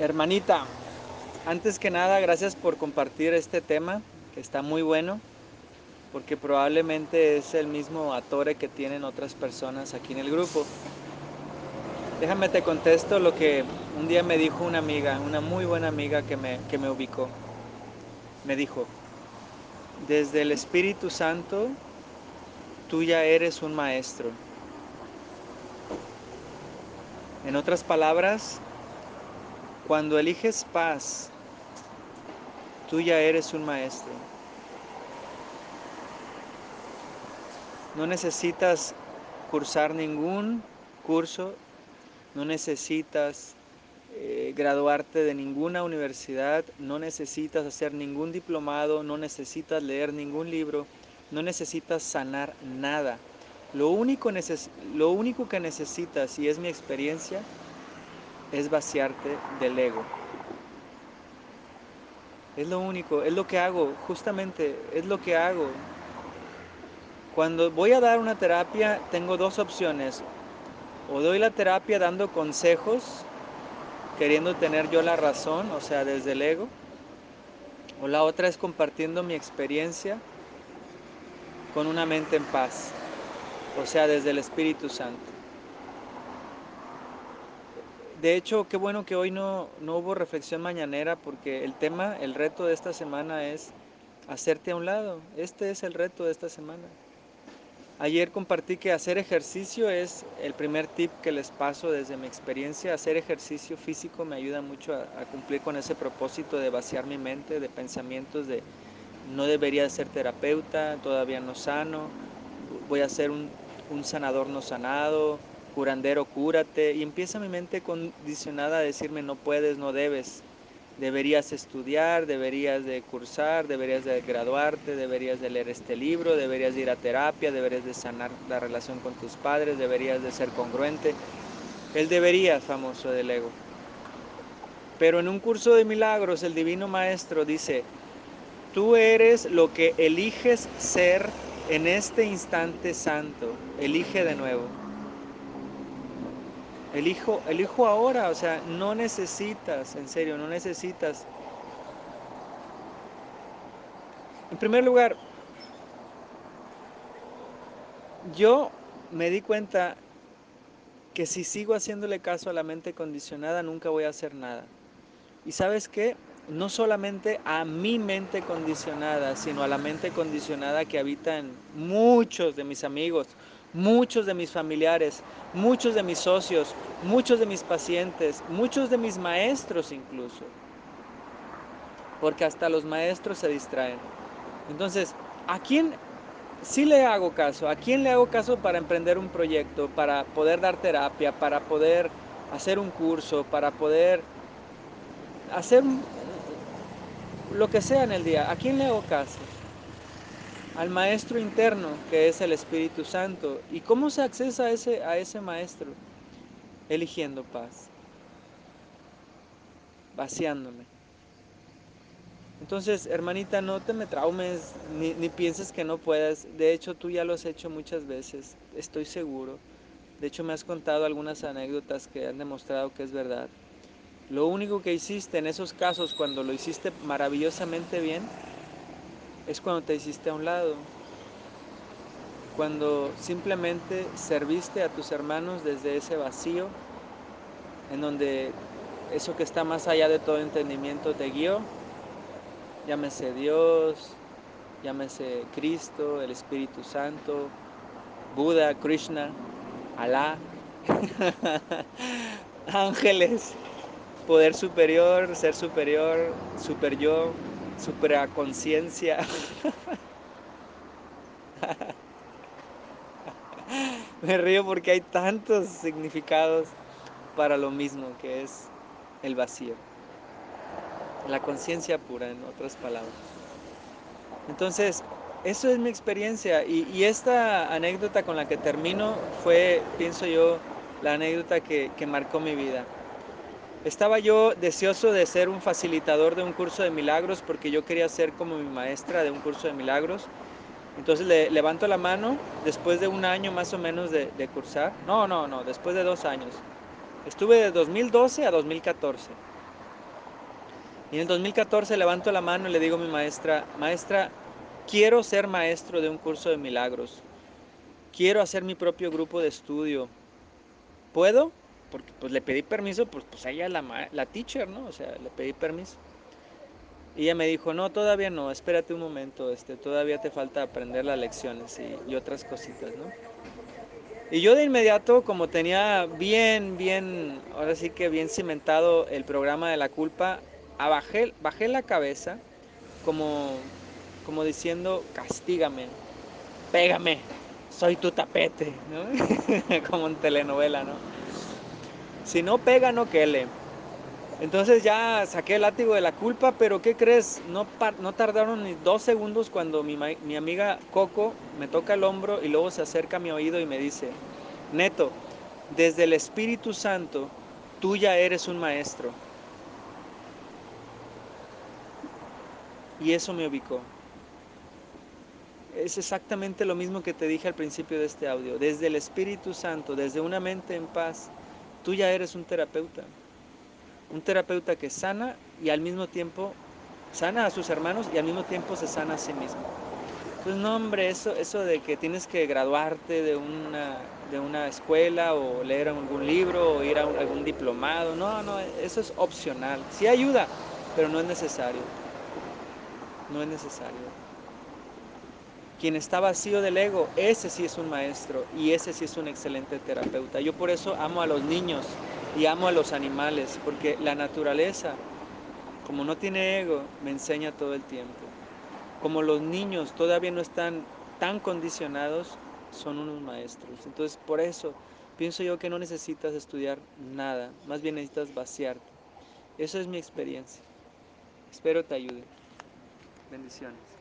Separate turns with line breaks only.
Hermanita, antes que nada, gracias por compartir este tema, que está muy bueno, porque probablemente es el mismo atore que tienen otras personas aquí en el grupo. Déjame te contesto lo que un día me dijo una amiga, una muy buena amiga que me, que me ubicó. Me dijo, desde el Espíritu Santo, tú ya eres un maestro. En otras palabras, cuando eliges paz, tú ya eres un maestro. No necesitas cursar ningún curso, no necesitas eh, graduarte de ninguna universidad, no necesitas hacer ningún diplomado, no necesitas leer ningún libro, no necesitas sanar nada. Lo único, lo único que necesitas, y es mi experiencia, es vaciarte del ego. Es lo único, es lo que hago, justamente es lo que hago. Cuando voy a dar una terapia tengo dos opciones. O doy la terapia dando consejos, queriendo tener yo la razón, o sea, desde el ego. O la otra es compartiendo mi experiencia con una mente en paz, o sea, desde el Espíritu Santo. De hecho, qué bueno que hoy no, no hubo reflexión mañanera porque el tema, el reto de esta semana es hacerte a un lado. Este es el reto de esta semana. Ayer compartí que hacer ejercicio es el primer tip que les paso desde mi experiencia. Hacer ejercicio físico me ayuda mucho a, cumplir con ese propósito de vaciar mi mente de pensamientos de no debería ser terapeuta, todavía no sano, voy a ser un, un sanador no sanado, curandero, cúrate, y empieza mi mente condicionada a decirme no puedes, no debes, deberías estudiar, deberías de cursar, deberías de graduarte, deberías de leer este libro, deberías de ir a terapia, deberías de sanar la relación con tus padres, deberías de ser congruente. El debería famoso del ego. Pero en un curso de milagros el divino maestro dice, tú eres lo que eliges ser en este instante santo, elige de nuevo. Elijo, elijo ahora, o sea, no necesitas, en serio, no necesitas. En primer lugar, yo me di cuenta que si sigo haciéndole caso a la mente condicionada, nunca voy a hacer nada. Y sabes qué? No solamente a mi mente condicionada, sino a la mente condicionada que habita en muchos de mis amigos, muchos de mis familiares, muchos de mis socios, muchos de mis pacientes, muchos de mis maestros incluso. Porque hasta los maestros se distraen. Entonces, ¿a quién sí le hago caso? ¿A quién le hago caso para emprender un proyecto, para poder dar terapia, para poder hacer un curso, para poder hacer lo que sea en el día? ¿A quién le hago caso? Al maestro interno que es el Espíritu Santo. ¿Y cómo se accesa a ese, a ese maestro? Eligiendo paz, vaciándome. Entonces, hermanita, no te me traumes, ni, ni, pienses que no puedas. De hecho, tú ya lo has hecho muchas veces, estoy seguro. De hecho, me has contado algunas anécdotas que han demostrado que es verdad. Lo único que hiciste en esos casos, cuando lo hiciste maravillosamente bien, es cuando te hiciste a un lado, cuando simplemente serviste a tus hermanos desde ese vacío, en donde eso que está más allá de todo entendimiento te guió, llámese Dios, llámese Cristo, el Espíritu Santo, Buda, Krishna, Alá, ángeles, poder superior, ser superior, super yo, supraconciencia. Me río porque hay tantos significados para lo mismo que es el vacío. La conciencia pura, en otras palabras. Entonces, eso es mi experiencia y, y, esta anécdota con la que termino fue, pienso yo, la anécdota que, que marcó mi vida. Estaba yo deseoso de ser un facilitador de un curso de milagros porque yo quería ser como mi maestra de un curso de milagros. Entonces le levanto la mano después de un año más o menos de, cursar. No, no, no, después de dos años. Estuve de 2012 a 2014. Y en el 2014 levanto la mano y le digo a mi maestra, maestra, quiero ser maestro de un curso de milagros. Quiero hacer mi propio grupo de estudio. ¿Puedo? Porque pues le pedí permiso, pues, pues ella la, la teacher, ¿no? O sea, le pedí permiso. Y ella me dijo, no, todavía no, espérate un momento, este, todavía te falta aprender las lecciones y, y otras cositas, ¿no? Y yo de inmediato, como tenía bien, bien, ahora sí que bien cimentado el programa de la culpa, abajé, bajé la cabeza como, como diciendo, castígame, pégame, soy tu tapete, ¿no? como en telenovela, ¿no? Si no pega, no quele. Entonces ya saqué el látigo de la culpa, pero ¿qué crees? No, no tardaron ni dos segundos cuando mi, mi, amiga Coco me toca el hombro y luego se acerca a mi oído y me dice, Neto, desde el Espíritu Santo, tú ya eres un maestro. Y eso me ubicó. Es exactamente lo mismo que te dije al principio de este audio. Desde el Espíritu Santo, desde una mente en paz, tú ya eres un terapeuta un terapeuta que sana y al mismo tiempo sana a sus hermanos y al mismo tiempo se sana a sí mismo. Pues no, hombre, eso, eso de que tienes que graduarte de una, de una escuela o leer algún libro o ir a algún diplomado, no, no, eso es opcional. Sí ayuda, pero no es necesario. No es necesario. Quien está vacío del ego, ese sí es un maestro y ese sí es un excelente terapeuta. Yo por eso amo a los niños y amo a los animales, porque la naturaleza, como no tiene ego, me enseña todo el tiempo. Como los niños todavía no están tan condicionados, son unos maestros. Entonces, por eso pienso yo que no necesitas estudiar nada, más bien necesitas vaciarte. Eso es mi experiencia. Espero te ayude. Bendiciones.